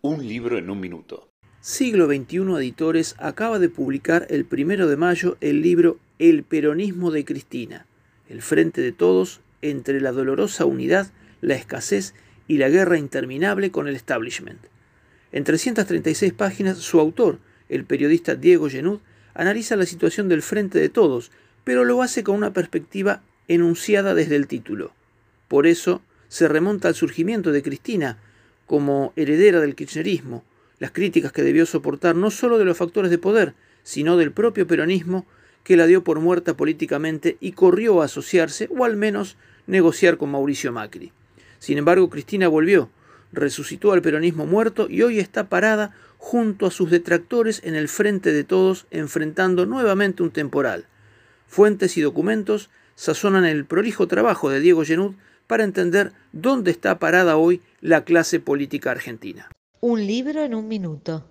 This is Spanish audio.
Un libro en un minuto. Siglo XXI Editores acaba de publicar el primero de mayo el libro El peronismo de Cristina, el frente de todos entre la dolorosa unidad, la escasez y la guerra interminable con el establishment. En 336 páginas, su autor, el periodista Diego Genud, analiza la situación del frente de todos, pero lo hace con una perspectiva enunciada desde el título. Por eso se remonta al surgimiento de Cristina, como heredera del kirchnerismo, las críticas que debió soportar no solo de los factores de poder, sino del propio peronismo que la dio por muerta políticamente y corrió a asociarse o al menos negociar con Mauricio Macri. Sin embargo, Cristina volvió, resucitó al peronismo muerto y hoy está parada junto a sus detractores en el frente de todos, enfrentando nuevamente un temporal. Fuentes y documentos sazonan el prolijo trabajo de Diego Genud para entender dónde está parada hoy la clase política argentina. Un libro en un minuto.